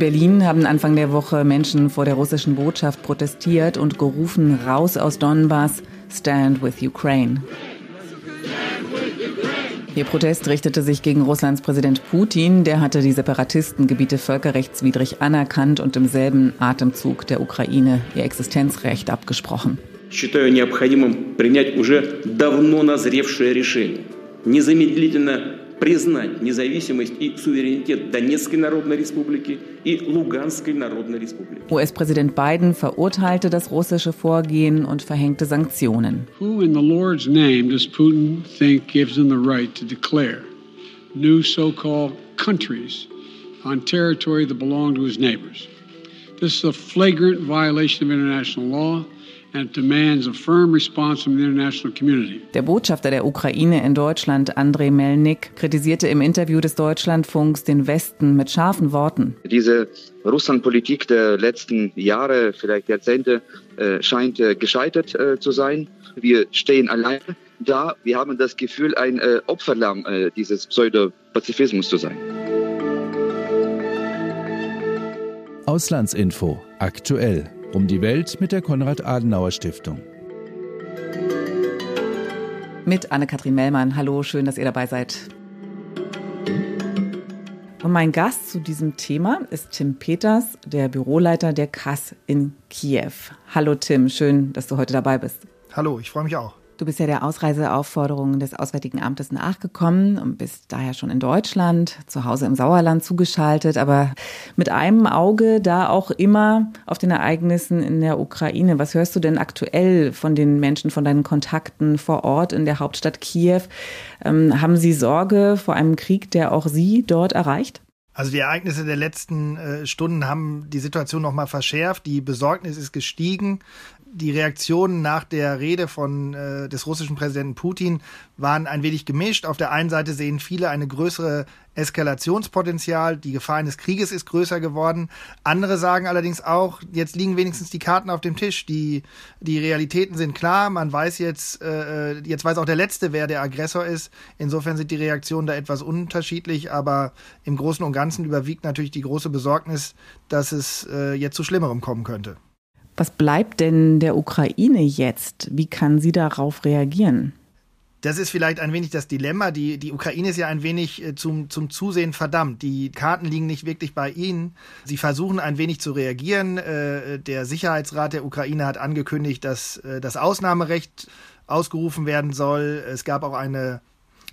Berlin haben Anfang der Woche Menschen vor der russischen Botschaft protestiert und gerufen, raus aus Donbass, stand with Ukraine. Ihr Protest richtete sich gegen Russlands Präsident Putin. Der hatte die Separatistengebiete völkerrechtswidrig anerkannt und im selben Atemzug der Ukraine ihr Existenzrecht abgesprochen. Считаю необходимым принять уже давно назревшее решение. Незамедлительно признать независимость и суверенитет Донецкой Народной Республики и Луганской Народной Республики. US-Präsident Biden verurteilte das russische Vorgehen und verhängte Sanktionen. Who in the Lord's name does Putin think gives him the right to declare new so-called countries on territory that belong to his neighbors? This is a flagrant violation of international law. Der Botschafter der Ukraine in Deutschland, Andrei Melnik, kritisierte im Interview des Deutschlandfunks den Westen mit scharfen Worten. Diese Russlandpolitik der letzten Jahre, vielleicht Jahrzehnte, äh, scheint äh, gescheitert äh, zu sein. Wir stehen allein da. Wir haben das Gefühl, ein Opferlamm dieses Pseudo-Pazifismus zu sein. Auslandsinfo aktuell um die Welt mit der Konrad-Adenauer-Stiftung. Mit Anne-Kathrin Mellmann. Hallo, schön, dass ihr dabei seid. Und mein Gast zu diesem Thema ist Tim Peters, der Büroleiter der KAS in Kiew. Hallo Tim, schön, dass du heute dabei bist. Hallo, ich freue mich auch. Du bist ja der Ausreiseaufforderung des Auswärtigen Amtes nachgekommen und bist daher schon in Deutschland, zu Hause im Sauerland zugeschaltet, aber mit einem Auge da auch immer auf den Ereignissen in der Ukraine. Was hörst du denn aktuell von den Menschen, von deinen Kontakten vor Ort in der Hauptstadt Kiew? Ähm, haben sie Sorge vor einem Krieg, der auch sie dort erreicht? Also die Ereignisse der letzten äh, Stunden haben die Situation noch mal verschärft. Die Besorgnis ist gestiegen die Reaktionen nach der Rede von äh, des russischen Präsidenten Putin waren ein wenig gemischt. Auf der einen Seite sehen viele eine größere Eskalationspotenzial, die Gefahr eines Krieges ist größer geworden. Andere sagen allerdings auch, jetzt liegen wenigstens die Karten auf dem Tisch. Die die Realitäten sind klar. Man weiß jetzt äh, jetzt weiß auch der letzte, wer der Aggressor ist. Insofern sind die Reaktionen da etwas unterschiedlich, aber im Großen und Ganzen überwiegt natürlich die große Besorgnis, dass es äh, jetzt zu Schlimmerem kommen könnte. Was bleibt denn der Ukraine jetzt? Wie kann sie darauf reagieren? Das ist vielleicht ein wenig das Dilemma. Die, die Ukraine ist ja ein wenig äh, zum, zum Zusehen verdammt. Die Karten liegen nicht wirklich bei ihnen. Sie versuchen ein wenig zu reagieren. Äh, der Sicherheitsrat der Ukraine hat angekündigt, dass äh, das Ausnahmerecht ausgerufen werden soll. Es gab auch eine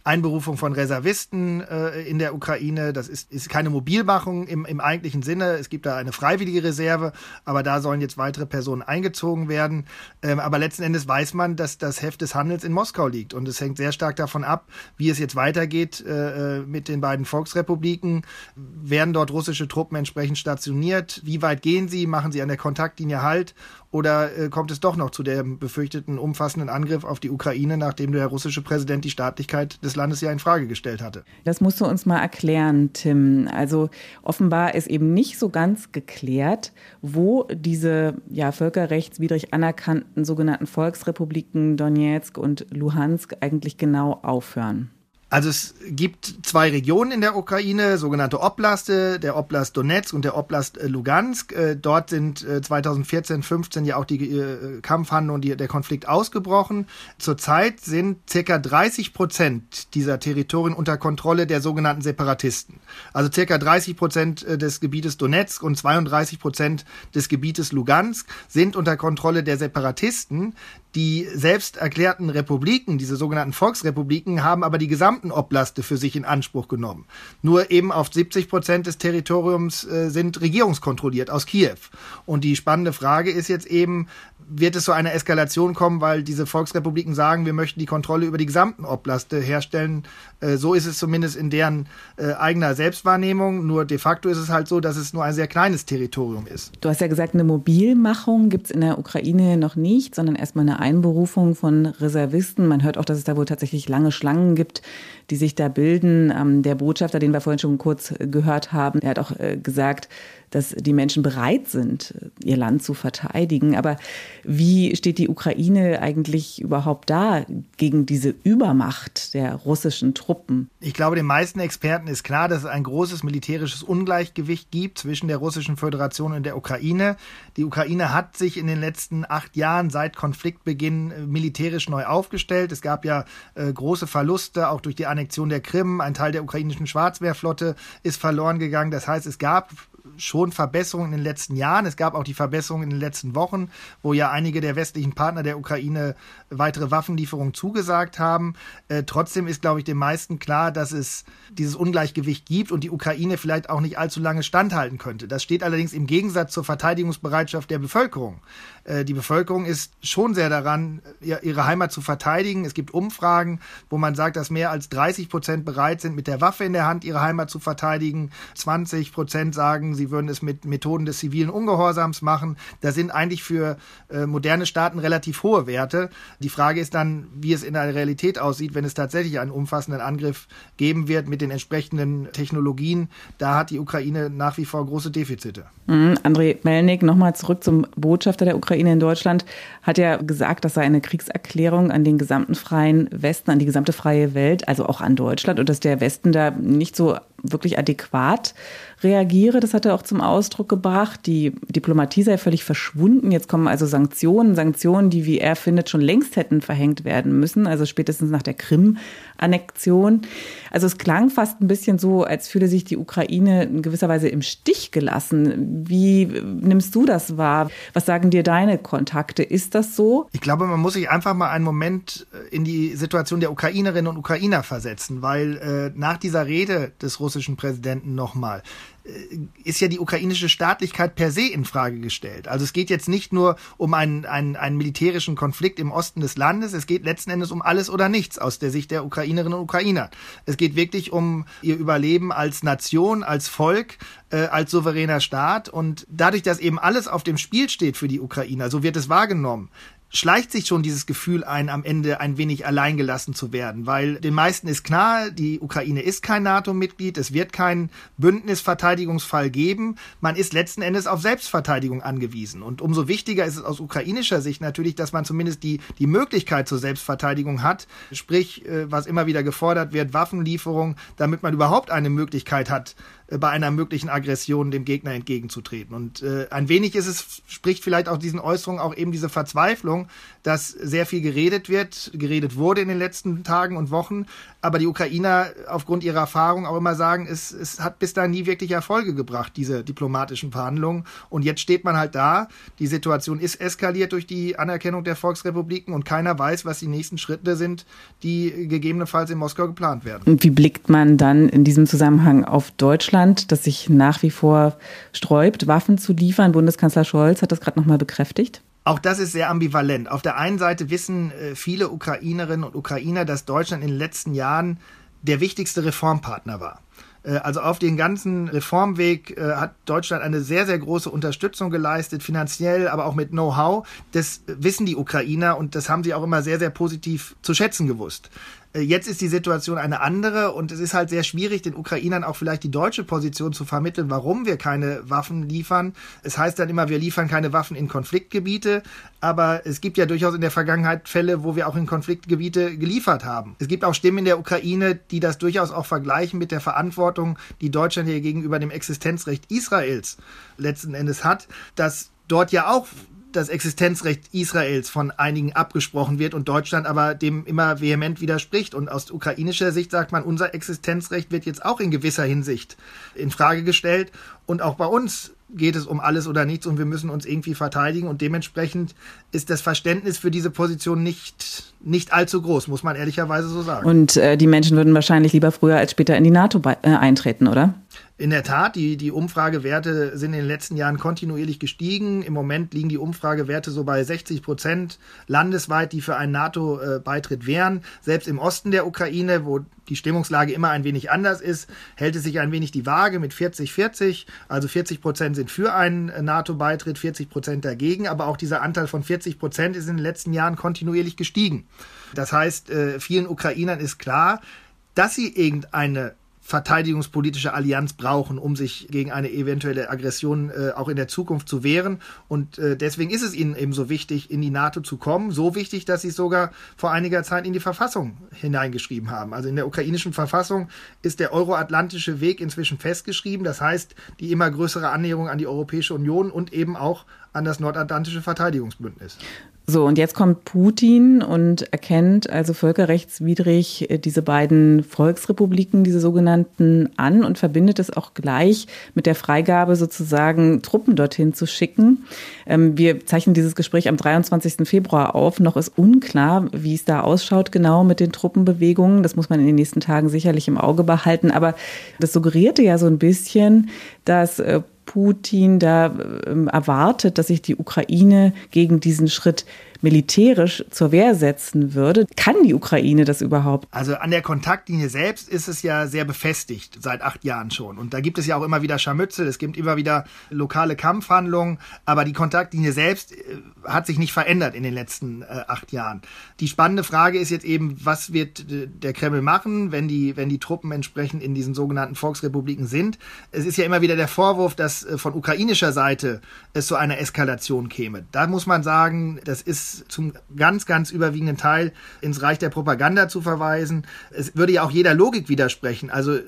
Einberufung von Reservisten äh, in der Ukraine. Das ist, ist keine Mobilmachung im, im eigentlichen Sinne. Es gibt da eine freiwillige Reserve, aber da sollen jetzt weitere Personen eingezogen werden. Ähm, aber letzten Endes weiß man, dass das Heft des Handels in Moskau liegt. Und es hängt sehr stark davon ab, wie es jetzt weitergeht äh, äh mit den beiden Volksrepubliken. Werden dort russische Truppen entsprechend stationiert? Wie weit gehen sie? Machen sie an der Kontaktlinie Halt? Oder äh, kommt es doch noch zu dem befürchteten umfassenden Angriff auf die Ukraine, nachdem der russische Präsident die Staatlichkeit des Landes ja in Frage gestellt hatte? Das musst du uns mal erklären, Tim. Also offenbar ist eben nicht so ganz geklärt, wo diese ja, völkerrechtswidrig anerkannten sogenannten Volksrepubliken Donetsk und Luhansk eigentlich genau aufhören. Also es gibt zwei Regionen in der Ukraine, sogenannte Oblaste, der Oblast Donetsk und der Oblast äh, Lugansk. Äh, dort sind 2014, äh, 15 ja auch die Kampfhandlungen und der Konflikt ausgebrochen. Zurzeit sind circa 30 Prozent dieser Territorien unter Kontrolle der sogenannten Separatisten. Also circa 30 Prozent des Gebietes Donetsk und 32 Prozent des Gebietes Lugansk sind unter Kontrolle der Separatisten. Die selbst erklärten Republiken, diese sogenannten Volksrepubliken, haben aber die gesamten Oblaste für sich in Anspruch genommen. Nur eben auf 70 Prozent des Territoriums äh, sind regierungskontrolliert aus Kiew. Und die spannende Frage ist jetzt eben, wird es zu einer Eskalation kommen, weil diese Volksrepubliken sagen, wir möchten die Kontrolle über die gesamten Oblaste herstellen. Äh, so ist es zumindest in deren äh, eigener Selbstwahrnehmung. Nur de facto ist es halt so, dass es nur ein sehr kleines Territorium ist. Du hast ja gesagt, eine Mobilmachung gibt es in der Ukraine noch nicht, sondern erstmal eine Einberufung von Reservisten. Man hört auch, dass es da wohl tatsächlich lange Schlangen gibt, die sich da bilden. Ähm, der Botschafter, den wir vorhin schon kurz gehört haben, der hat auch äh, gesagt, dass die Menschen bereit sind, ihr Land zu verteidigen. Aber wie steht die Ukraine eigentlich überhaupt da gegen diese Übermacht der russischen Truppen? Ich glaube, den meisten Experten ist klar, dass es ein großes militärisches Ungleichgewicht gibt zwischen der russischen Föderation und der Ukraine. Die Ukraine hat sich in den letzten acht Jahren seit Konfliktbeginn äh, militärisch neu aufgestellt. Es gab ja äh, große Verluste, auch durch die Annexion der Krim. Ein Teil der ukrainischen Schwarzmeerflotte ist verloren gegangen. Das heißt, es gab schon Verbesserungen in den letzten Jahren. Es gab auch die Verbesserungen in den letzten Wochen, wo ja einige der westlichen Partner der Ukraine weitere Waffenlieferungen zugesagt haben. Äh, trotzdem ist, glaube ich, den meisten klar, dass es dieses Ungleichgewicht gibt und die Ukraine vielleicht auch nicht allzu lange standhalten könnte. Das steht allerdings im Gegensatz zur Verteidigungsbereitschaft der Bevölkerung. Äh, die Bevölkerung ist schon sehr daran, ihre Heimat zu verteidigen. Es gibt Umfragen, wo man sagt, dass mehr als 30 Prozent bereit sind, mit der Waffe in der Hand ihre Heimat zu verteidigen. 20 Prozent sagen, sie würden es mit Methoden des zivilen Ungehorsams machen. Das sind eigentlich für äh, moderne Staaten relativ hohe Werte. Die Frage ist dann, wie es in der Realität aussieht, wenn es tatsächlich einen umfassenden Angriff geben wird mit den entsprechenden Technologien. Da hat die Ukraine nach wie vor große Defizite. Mhm. André Melnik, nochmal zurück zum Botschafter der Ukraine in Deutschland, hat ja gesagt, das sei eine Kriegserklärung an den gesamten freien Westen, an die gesamte freie Welt, also auch an Deutschland und dass der Westen da nicht so wirklich adäquat reagiere. Das hat er auch zum Ausdruck gebracht. Die Diplomatie sei völlig verschwunden. Jetzt kommen also Sanktionen, Sanktionen, die, wie er findet, schon längst hätten verhängt werden müssen, also spätestens nach der Krim-Annexion. Also es klang fast ein bisschen so, als fühle sich die Ukraine in gewisser Weise im Stich gelassen. Wie nimmst du das wahr? Was sagen dir deine Kontakte? Ist das so? Ich glaube, man muss sich einfach mal einen Moment äh, in die Situation der Ukrainerinnen und Ukrainer versetzen, weil äh, nach dieser Rede des russischen Präsidenten nochmal äh, ist ja die ukrainische Staatlichkeit per se in Frage gestellt. Also es geht jetzt nicht nur um einen, einen, einen militärischen Konflikt im Osten des Landes, es geht letzten Endes um alles oder nichts aus der Sicht der Ukrainerinnen und Ukrainer. Es geht wirklich um ihr Überleben als Nation, als Volk, äh, als souveräner Staat und dadurch, dass eben alles auf dem Spiel steht für die Ukrainer, so wird es wahrgenommen, schleicht sich schon dieses Gefühl ein, am Ende ein wenig alleingelassen zu werden, weil den meisten ist klar, die Ukraine ist kein NATO-Mitglied, es wird keinen Bündnisverteidigungsfall geben, man ist letzten Endes auf Selbstverteidigung angewiesen. Und umso wichtiger ist es aus ukrainischer Sicht natürlich, dass man zumindest die, die Möglichkeit zur Selbstverteidigung hat, sprich, äh, was immer wieder gefordert wird, Waffenlieferung, damit man überhaupt eine Möglichkeit hat, bei einer möglichen Aggression dem Gegner entgegenzutreten. Und äh, ein wenig ist es, spricht vielleicht auch diesen Äußerungen auch eben diese Verzweiflung, dass sehr viel geredet wird, geredet wurde in den letzten Tagen und Wochen, aber die Ukrainer aufgrund ihrer Erfahrung auch immer sagen, es, es hat bis dahin nie wirklich Erfolge gebracht, diese diplomatischen Verhandlungen. Und jetzt steht man halt da, die Situation ist eskaliert durch die Anerkennung der Volksrepubliken und keiner weiß, was die nächsten Schritte sind, die gegebenenfalls in Moskau geplant werden. Und wie blickt man dann in diesem Zusammenhang auf Deutschland, das sich nach wie vor sträubt, Waffen zu liefern? Bundeskanzler Scholz hat das gerade nochmal bekräftigt. Auch das ist sehr ambivalent. Auf der einen Seite wissen äh, viele Ukrainerinnen und Ukrainer, dass Deutschland in den letzten Jahren der wichtigste Reformpartner war. Äh, also auf den ganzen Reformweg äh, hat Deutschland eine sehr, sehr große Unterstützung geleistet, finanziell, aber auch mit Know-how. Das wissen die Ukrainer und das haben sie auch immer sehr, sehr positiv zu schätzen gewusst. Äh, jetzt ist die Situation eine andere und es ist halt sehr schwierig, den Ukrainern auch vielleicht die deutsche Position zu vermitteln, warum wir keine Waffen liefern. Es heißt dann immer, wir liefern keine Waffen in Konfliktgebiete, aber es gibt ja durchaus in der Vergangenheit Fälle, wo wir auch in Konfliktgebiete geliefert haben. Es gibt auch Stimmen in der Ukraine, die das durchaus auch vergleichen mit der Verantwortung, die Deutschland hier gegenüber dem Existenzrecht Israels letzten Endes hat, dass dort ja auch das Existenzrecht Israels von einigen abgesprochen wird und Deutschland aber dem immer vehement widerspricht. Und aus ukrainischer Sicht sagt man, unser Existenzrecht wird jetzt auch in gewisser Hinsicht in Frage gestellt. Und auch bei uns geht es um alles oder nichts und wir müssen uns irgendwie verteidigen. Und dementsprechend ist das Verständnis für diese Position nicht, nicht allzu groß, muss man ehrlicherweise so sagen. Und äh, die Menschen würden wahrscheinlich lieber früher als später in die NATO äh, eintreten, oder? In der Tat, die, die Umfragewerte sind in den letzten Jahren kontinuierlich gestiegen. Im Moment liegen die Umfragewerte so bei 60 Prozent landesweit, die für einen NATO-Beitritt wären. Selbst im Osten der Ukraine, wo die Stimmungslage immer ein wenig anders ist, hält es sich ein wenig die Waage mit 40-40. Also 40 Prozent sind für einen NATO-Beitritt, 40 Prozent dagegen. Aber auch dieser Anteil von 40 Prozent ist in den letzten Jahren kontinuierlich gestiegen. Das heißt, äh, vielen Ukrainern ist klar, dass sie irgendeine verteidigungspolitische Allianz brauchen, um sich gegen eine eventuelle Aggression äh, auch in der Zukunft zu wehren. Und äh, deswegen ist es ihnen eben so wichtig, in die NATO zu kommen. So wichtig, dass sie es sogar vor einiger Zeit in die Verfassung hineingeschrieben haben. Also in der ukrainischen Verfassung ist der euroatlantische Weg inzwischen festgeschrieben. Das heißt, die immer größere Annäherung an die Europäische Union und eben auch an das nordatlantische Verteidigungsbündnis. So, und jetzt kommt Putin und erkennt also völkerrechtswidrig äh, diese beiden Volksrepubliken, diese sogenannten, an und verbindet es auch gleich mit der Freigabe, sozusagen Truppen dorthin zu schicken. Ähm, wir zeichnen dieses Gespräch am 23. Februar auf. Noch ist unklar, wie es da ausschaut genau mit den Truppenbewegungen. Das muss man in den nächsten Tagen sicherlich im Auge behalten. Aber das suggerierte ja so ein bisschen, dass äh, Putin da ähm, erwartet, dass sich die Ukraine gegen diesen Schritt militärisch zur Wehr setzen würde. Kann die Ukraine das überhaupt? Also an der Kontaktlinie selbst ist es ja sehr befestigt, seit acht Jahren schon. Und da gibt es ja auch immer wieder Scharmützel, es gibt immer wieder lokale Kampfhandlungen, aber die Kontaktlinie selbst äh, hat sich nicht verändert in den letzten äh, acht Jahren. Die spannende Frage ist jetzt eben, was wird äh, der Kreml machen, wenn die, wenn die Truppen entsprechend in diesen sogenannten Volksrepubliken sind. Es ist ja immer wieder der Vorwurf, dass äh, von ukrainischer Seite es zu einer Eskalation käme. Da muss man sagen, das ist zum ganz, ganz überwiegenden Teil ins Reich der Propaganda zu verweisen. Es würde ja auch jeder Logik widersprechen. Also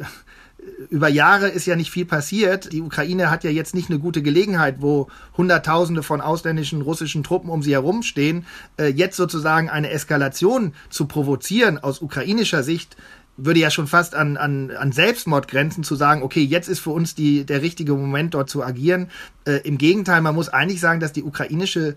über Jahre ist ja nicht viel passiert. Die Ukraine hat ja jetzt nicht eine gute Gelegenheit, wo Hunderttausende von ausländischen russischen Truppen um sie herumstehen, äh, jetzt sozusagen eine Eskalation zu provozieren aus ukrainischer Sicht würde ja schon fast an, an, an Selbstmord grenzen, zu sagen, okay, jetzt ist für uns die, der richtige Moment, dort zu agieren. Äh, Im Gegenteil, man muss eigentlich sagen, dass die ukrainische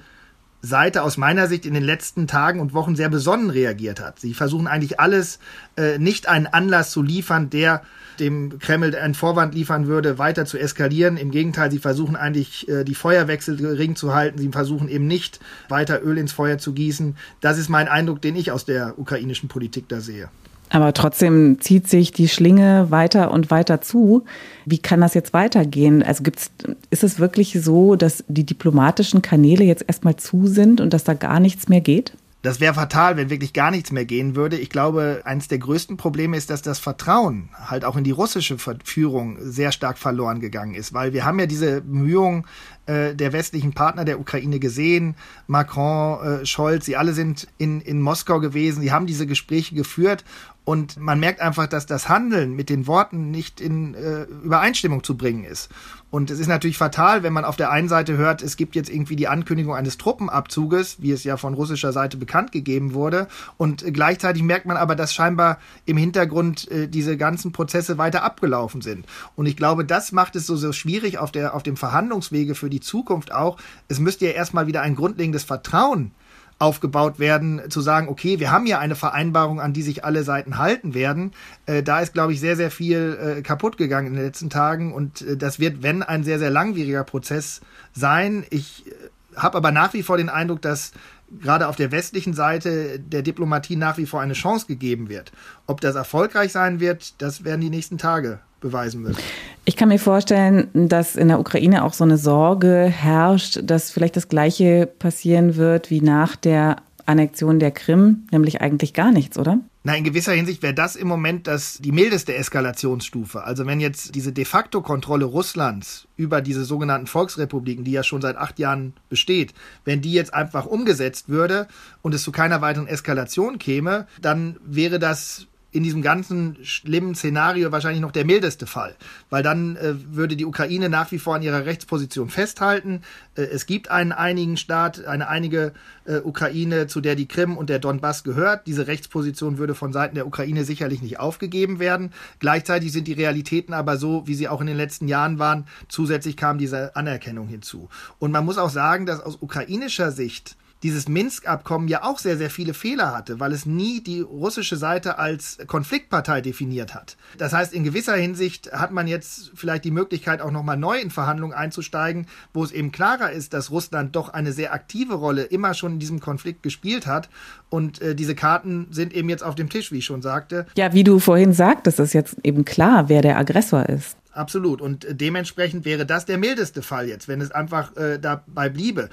Seite aus meiner Sicht in den letzten Tagen und Wochen sehr besonnen reagiert hat. Sie versuchen eigentlich alles, äh, nicht einen Anlass zu liefern, der dem Kreml einen Vorwand liefern würde, weiter zu eskalieren. Im Gegenteil, sie versuchen eigentlich äh, die Feuerwechsel gering zu halten. Sie versuchen eben nicht weiter Öl ins Feuer zu gießen. Das ist mein Eindruck, den ich aus der ukrainischen Politik da sehe. Aber trotzdem zieht sich die Schlinge weiter und weiter zu. Wie kann das jetzt weitergehen? Also gibt's, ist es wirklich so, dass die diplomatischen Kanäle jetzt erstmal zu sind und dass da gar nichts mehr geht? Das wäre fatal, wenn wirklich gar nichts mehr gehen würde. Ich glaube, eines der größten Probleme ist, dass das Vertrauen halt auch in die russische Führung sehr stark verloren gegangen ist, weil wir haben ja diese Bemühungen äh, der westlichen Partner der Ukraine gesehen, Macron, äh, Scholz, sie alle sind in, in Moskau gewesen, sie haben diese Gespräche geführt und man merkt einfach, dass das Handeln mit den Worten nicht in äh, Übereinstimmung zu bringen ist. Und es ist natürlich fatal, wenn man auf der einen Seite hört, es gibt jetzt irgendwie die Ankündigung eines Truppenabzuges, wie es ja von russischer Seite bekannt gegeben wurde. Und gleichzeitig merkt man aber, dass scheinbar im Hintergrund äh, diese ganzen Prozesse weiter abgelaufen sind. Und ich glaube, das macht es so, so schwierig auf, der, auf dem Verhandlungswege für die Zukunft auch. Es müsste ja erstmal wieder ein grundlegendes Vertrauen aufgebaut werden, zu sagen, okay, wir haben ja eine Vereinbarung, an die sich alle Seiten halten werden. Äh, da ist, glaube ich, sehr, sehr viel äh, kaputt gegangen in den letzten Tagen und äh, das wird, wenn, ein sehr, sehr langwieriger Prozess sein. Ich äh, habe aber nach wie vor den Eindruck, dass gerade auf der westlichen Seite der Diplomatie nach wie vor eine Chance gegeben wird. Ob das erfolgreich sein wird, das werden die nächsten Tage beweisen wird. Ich kann mir vorstellen, dass in der Ukraine auch so eine Sorge herrscht, dass vielleicht das Gleiche passieren wird wie nach der Annexion der Krim, nämlich eigentlich gar nichts, oder? Na, in gewisser Hinsicht wäre das im Moment das, die mildeste Eskalationsstufe. Also wenn jetzt diese de facto Kontrolle Russlands über diese sogenannten Volksrepubliken, die ja schon seit acht Jahren besteht, wenn die jetzt einfach umgesetzt würde und es zu keiner weiteren Eskalation käme, dann wäre das in diesem ganzen schlimmen Szenario wahrscheinlich noch der mildeste Fall, weil dann äh, würde die Ukraine nach wie vor an ihrer Rechtsposition festhalten. Äh, es gibt einen einigen Staat, eine einige äh, Ukraine, zu der die Krim und der Donbass gehört. Diese Rechtsposition würde von Seiten der Ukraine sicherlich nicht aufgegeben werden. Gleichzeitig sind die Realitäten aber so, wie sie auch in den letzten Jahren waren. Zusätzlich kam diese Anerkennung hinzu. Und man muss auch sagen, dass aus ukrainischer Sicht dieses Minsk-Abkommen ja auch sehr, sehr viele Fehler hatte, weil es nie die russische Seite als Konfliktpartei definiert hat. Das heißt, in gewisser Hinsicht hat man jetzt vielleicht die Möglichkeit, auch nochmal neu in Verhandlungen einzusteigen, wo es eben klarer ist, dass Russland doch eine sehr aktive Rolle immer schon in diesem Konflikt gespielt hat. Und äh, diese Karten sind eben jetzt auf dem Tisch, wie ich schon sagte. Ja, wie du vorhin sagtest, ist jetzt eben klar, wer der Aggressor ist. Absolut. Und äh, dementsprechend wäre das der mildeste Fall jetzt, wenn es einfach äh, dabei bliebe.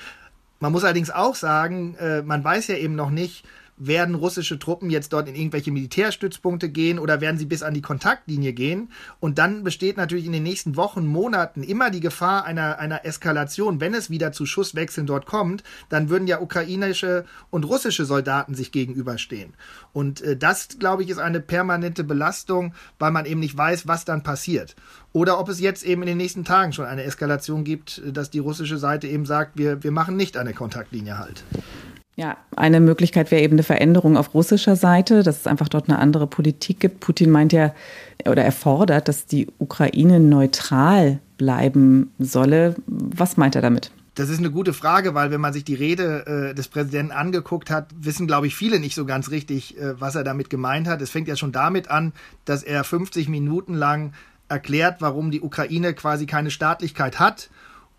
Man muss allerdings auch sagen, äh, man weiß ja eben noch nicht, werden russische Truppen jetzt dort in irgendwelche Militärstützpunkte gehen oder werden sie bis an die Kontaktlinie gehen? Und dann besteht natürlich in den nächsten Wochen, Monaten immer die Gefahr einer, einer Eskalation. Wenn es wieder zu Schusswechseln dort kommt, dann würden ja ukrainische und russische Soldaten sich gegenüberstehen. Und äh, das, glaube ich, ist eine permanente Belastung, weil man eben nicht weiß, was dann passiert. Oder ob es jetzt eben in den nächsten Tagen schon eine Eskalation gibt, dass die russische Seite eben sagt, wir, wir machen nicht an der Kontaktlinie halt. Ja, eine Möglichkeit wäre eben eine Veränderung auf russischer Seite, dass es einfach dort eine andere Politik gibt. Putin meint ja oder er fordert, dass die Ukraine neutral bleiben solle. Was meint er damit? Das ist eine gute Frage, weil wenn man sich die Rede äh, des Präsidenten angeguckt hat, wissen, glaube ich, viele nicht so ganz richtig, äh, was er damit gemeint hat. Es fängt ja schon damit an, dass er 50 Minuten lang erklärt, warum die Ukraine quasi keine Staatlichkeit hat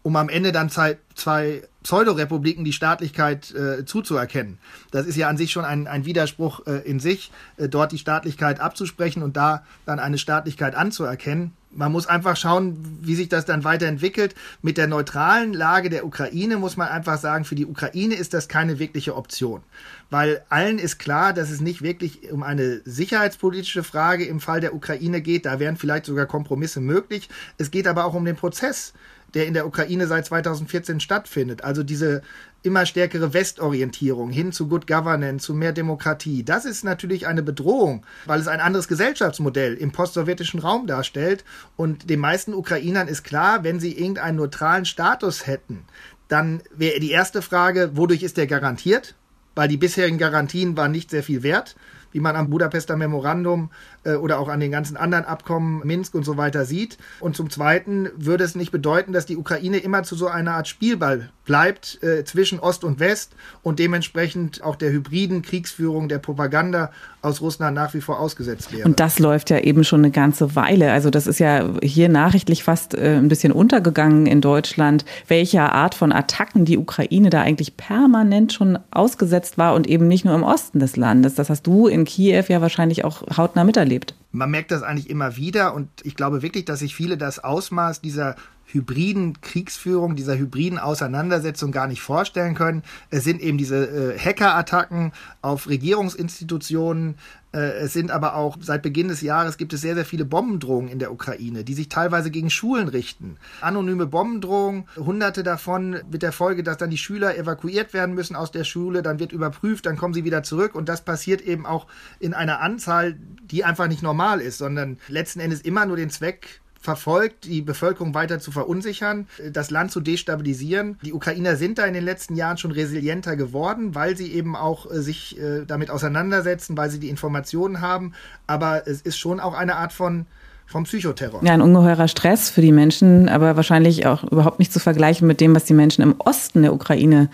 um am Ende dann zwei, zwei Pseudorepubliken die Staatlichkeit äh, zuzuerkennen. Das ist ja an sich schon ein, ein Widerspruch äh, in sich, äh, dort die Staatlichkeit abzusprechen und da dann eine Staatlichkeit anzuerkennen. Man muss einfach schauen, wie sich das dann weiterentwickelt. Mit der neutralen Lage der Ukraine muss man einfach sagen, für die Ukraine ist das keine wirkliche Option. Weil allen ist klar, dass es nicht wirklich um eine sicherheitspolitische Frage im Fall der Ukraine geht. Da wären vielleicht sogar Kompromisse möglich. Es geht aber auch um den Prozess der in der Ukraine seit 2014 stattfindet. Also diese immer stärkere Westorientierung hin zu Good Governance, zu mehr Demokratie. Das ist natürlich eine Bedrohung, weil es ein anderes Gesellschaftsmodell im postsowjetischen Raum darstellt. Und den meisten Ukrainern ist klar, wenn sie irgendeinen neutralen Status hätten, dann wäre die erste Frage, wodurch ist der garantiert? Weil die bisherigen Garantien waren nicht sehr viel wert wie man am Budapester Memorandum äh, oder auch an den ganzen anderen Abkommen Minsk und so weiter sieht. Und zum Zweiten würde es nicht bedeuten, dass die Ukraine immer zu so einer Art Spielball bleibt äh, zwischen Ost und West und dementsprechend auch der hybriden Kriegsführung, der Propaganda aus Russland nach wie vor ausgesetzt wäre. Und das läuft ja eben schon eine ganze Weile. Also das ist ja hier nachrichtlich fast äh, ein bisschen untergegangen in Deutschland, welcher Art von Attacken die Ukraine da eigentlich permanent schon ausgesetzt war und eben nicht nur im Osten des Landes. Das hast du in Kiew ja wahrscheinlich auch hautnah miterlebt. Man merkt das eigentlich immer wieder und ich glaube wirklich, dass sich viele das Ausmaß dieser hybriden Kriegsführung, dieser hybriden Auseinandersetzung gar nicht vorstellen können. Es sind eben diese äh, Hackerattacken auf Regierungsinstitutionen. Äh, es sind aber auch seit Beginn des Jahres gibt es sehr, sehr viele Bombendrohungen in der Ukraine, die sich teilweise gegen Schulen richten. Anonyme Bombendrohungen, hunderte davon mit der Folge, dass dann die Schüler evakuiert werden müssen aus der Schule, dann wird überprüft, dann kommen sie wieder zurück und das passiert eben auch in einer Anzahl, die einfach nicht normal ist, sondern letzten Endes immer nur den Zweck verfolgt, die Bevölkerung weiter zu verunsichern, das Land zu destabilisieren. Die Ukrainer sind da in den letzten Jahren schon resilienter geworden, weil sie eben auch äh, sich äh, damit auseinandersetzen, weil sie die Informationen haben. Aber es ist schon auch eine Art von vom Psychoterror. Ja, ein ungeheurer Stress für die Menschen, aber wahrscheinlich auch überhaupt nicht zu vergleichen mit dem, was die Menschen im Osten der Ukraine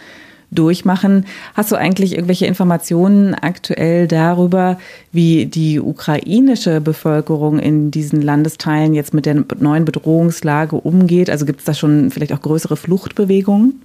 durchmachen. Hast du eigentlich irgendwelche Informationen aktuell darüber, wie die ukrainische Bevölkerung in diesen Landesteilen jetzt mit der neuen Bedrohungslage umgeht? Also gibt es da schon vielleicht auch größere Fluchtbewegungen?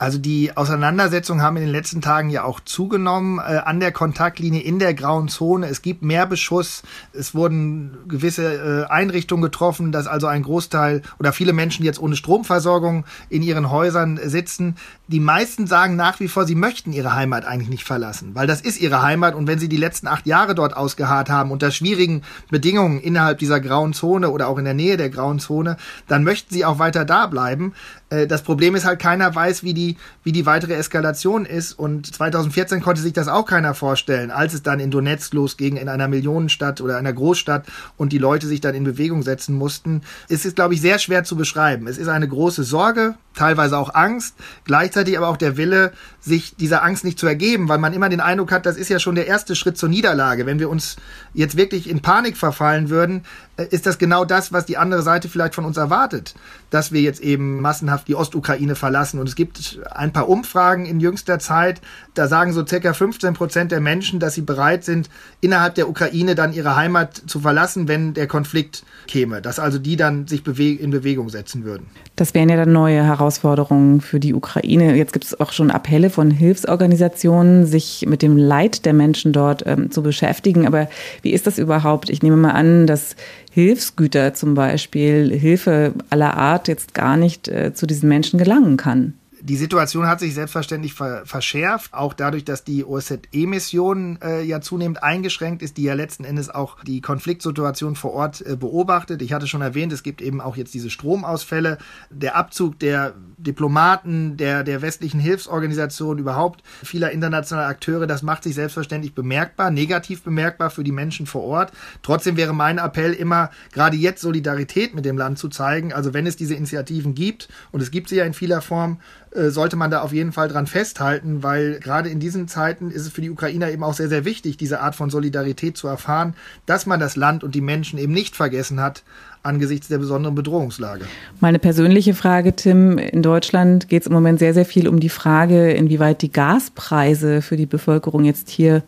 Also die Auseinandersetzungen haben in den letzten Tagen ja auch zugenommen äh, an der Kontaktlinie in der grauen Zone. Es gibt mehr Beschuss. Es wurden gewisse äh, Einrichtungen getroffen, dass also ein Großteil oder viele Menschen jetzt ohne Stromversorgung in ihren Häusern sitzen. Die meisten sagen nach wie vor, sie möchten ihre Heimat eigentlich nicht verlassen, weil das ist ihre Heimat und wenn sie die letzten acht Jahre dort ausgeharrt haben unter schwierigen Bedingungen innerhalb dieser grauen Zone oder auch in der Nähe der grauen Zone, dann möchten sie auch weiter da bleiben. Äh, das Problem ist halt, keiner weiß, wie die, wie die weitere Eskalation ist. Und 2014 konnte sich das auch keiner vorstellen, als es dann in Donetsk losging, in einer Millionenstadt oder einer Großstadt und die Leute sich dann in Bewegung setzen mussten. Es ist, glaube ich, sehr schwer zu beschreiben. Es ist eine große Sorge, teilweise auch Angst, gleichzeitig aber auch der Wille, sich dieser Angst nicht zu ergeben, weil man immer den Eindruck hat, das ist ja schon der erste Schritt zur Niederlage. Wenn wir uns jetzt wirklich in Panik verfallen würden, ist das genau das, was die andere Seite vielleicht von uns erwartet, dass wir jetzt eben massenhaft die Ostukraine verlassen. Und es gibt ein paar Umfragen in jüngster Zeit, da sagen so circa 15 Prozent der Menschen, dass sie bereit sind, innerhalb der Ukraine dann ihre Heimat zu verlassen, wenn der Konflikt käme, dass also die dann sich in Bewegung setzen würden. Das wären ja dann neue Herausforderungen für die Ukraine. Jetzt gibt es auch schon Appelle von Hilfsorganisationen, sich mit dem Leid der Menschen dort ähm, zu beschäftigen. Aber wie ist das überhaupt? Ich nehme mal an, dass Hilfsgüter zum Beispiel, Hilfe aller Art jetzt gar nicht äh, zu diesen Menschen gelangen kann. Die Situation hat sich selbstverständlich ver verschärft, auch dadurch, dass die OSZE-Mission äh, ja zunehmend eingeschränkt ist, die ja letzten Endes auch die Konfliktsituation vor Ort äh, beobachtet. Ich hatte schon erwähnt, es gibt eben auch jetzt diese Stromausfälle, der Abzug der Diplomaten, der, der westlichen Hilfsorganisationen, überhaupt vieler internationaler Akteure, das macht sich selbstverständlich bemerkbar, negativ bemerkbar für die Menschen vor Ort. Trotzdem wäre mein Appell immer, gerade jetzt Solidarität mit dem Land zu zeigen. Also wenn es diese Initiativen gibt, und es gibt sie ja in vieler Form, sollte man da auf jeden Fall dran festhalten, weil gerade in diesen Zeiten ist es für die Ukrainer eben auch sehr, sehr wichtig, diese Art von Solidarität zu erfahren, dass man das Land und die Menschen eben nicht vergessen hat angesichts der besonderen Bedrohungslage. Meine persönliche Frage, Tim, in Deutschland geht es im Moment sehr, sehr viel um die Frage, inwieweit die Gaspreise für die Bevölkerung jetzt hier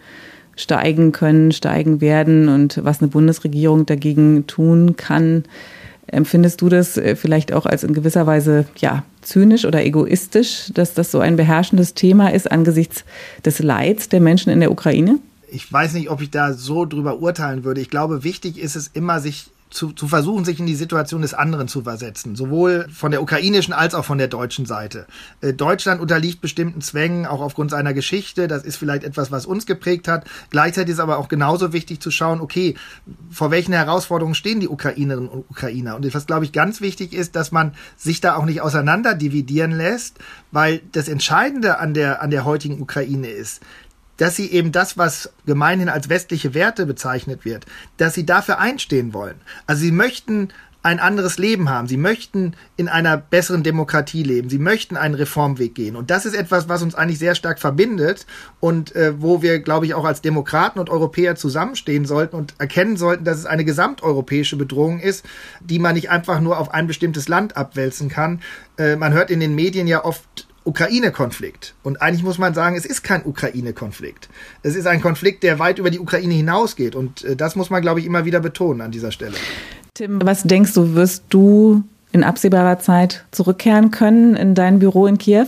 steigen können, steigen werden und was eine Bundesregierung dagegen tun kann. Empfindest du das äh, vielleicht auch als in gewisser Weise ja, zynisch oder egoistisch, dass das so ein beherrschendes Thema ist angesichts des Leids der Menschen in der Ukraine? Ich weiß nicht, ob ich da so drüber urteilen würde. Ich glaube, wichtig ist es immer, sich zu, zu versuchen, sich in die Situation des anderen zu versetzen, sowohl von der ukrainischen als auch von der deutschen Seite. Äh, Deutschland unterliegt bestimmten Zwängen, auch aufgrund seiner Geschichte. Das ist vielleicht etwas, was uns geprägt hat. Gleichzeitig ist aber auch genauso wichtig zu schauen, okay, vor welchen Herausforderungen stehen die Ukrainerinnen und Ukrainer? Und was, glaube ich, ganz wichtig ist, dass man sich da auch nicht auseinander dividieren lässt, weil das Entscheidende an der, an der heutigen Ukraine ist, dass sie eben das, was gemeinhin als westliche Werte bezeichnet wird, dass sie dafür einstehen wollen. Also sie möchten ein anderes Leben haben. Sie möchten in einer besseren Demokratie leben. Sie möchten einen Reformweg gehen. Und das ist etwas, was uns eigentlich sehr stark verbindet und äh, wo wir, glaube ich, auch als Demokraten und Europäer zusammenstehen sollten und erkennen sollten, dass es eine gesamteuropäische Bedrohung ist, die man nicht einfach nur auf ein bestimmtes Land abwälzen kann. Äh, man hört in den Medien ja oft Ukraine-Konflikt. Und eigentlich muss man sagen, es ist kein Ukraine-Konflikt. Es ist ein Konflikt, der weit über die Ukraine hinausgeht. Und äh, das muss man, glaube ich, immer wieder betonen an dieser Stelle. Tim, was denkst du, wirst du in absehbarer Zeit zurückkehren können in dein Büro in Kiew?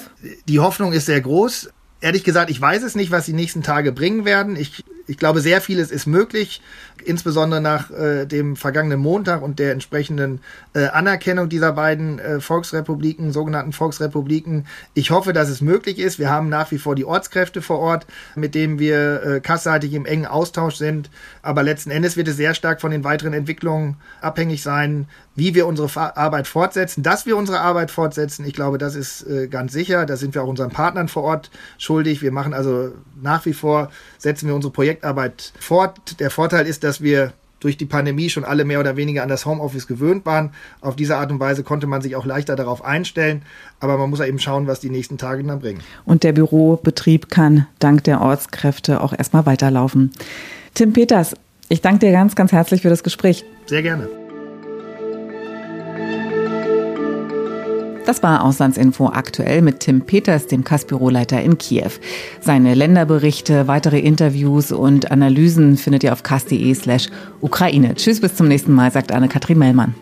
Die Hoffnung ist sehr groß. Ehrlich gesagt, ich weiß es nicht, was die nächsten Tage bringen werden. Ich, ich glaube, sehr vieles ist möglich insbesondere nach äh, dem vergangenen Montag und der entsprechenden äh, Anerkennung dieser beiden äh, Volksrepubliken, sogenannten Volksrepubliken. Ich hoffe, dass es möglich ist. Wir haben nach wie vor die Ortskräfte vor Ort, mit denen wir äh, kassseitig im engen Austausch sind. Aber letzten Endes wird es sehr stark von den weiteren Entwicklungen abhängig sein, wie wir unsere Arbeit fortsetzen. Dass wir unsere Arbeit fortsetzen, ich glaube, das ist äh, ganz sicher. Da sind wir auch unseren Partnern vor Ort schuldig. Wir machen also nach wie vor, setzen wir unsere Projektarbeit fort. Der Vorteil ist, dass wir durch die Pandemie schon alle mehr oder weniger an das Homeoffice gewöhnt waren. Auf diese Art und Weise konnte man sich auch leichter darauf einstellen. Aber man muss ja eben schauen, was die nächsten Tage dann bringen. Und der Bürobetrieb kann dank der Ortskräfte auch erstmal weiterlaufen. Tim Peters, ich danke dir ganz, ganz herzlich für das Gespräch. Sehr gerne. Das war Auslandsinfo aktuell mit Tim Peters, dem Kass-Büroleiter in Kiew. Seine Länderberichte, weitere Interviews und Analysen findet ihr auf kass.de slash Ukraine. Tschüss, bis zum nächsten Mal, sagt Anne-Kathrin Mellmann.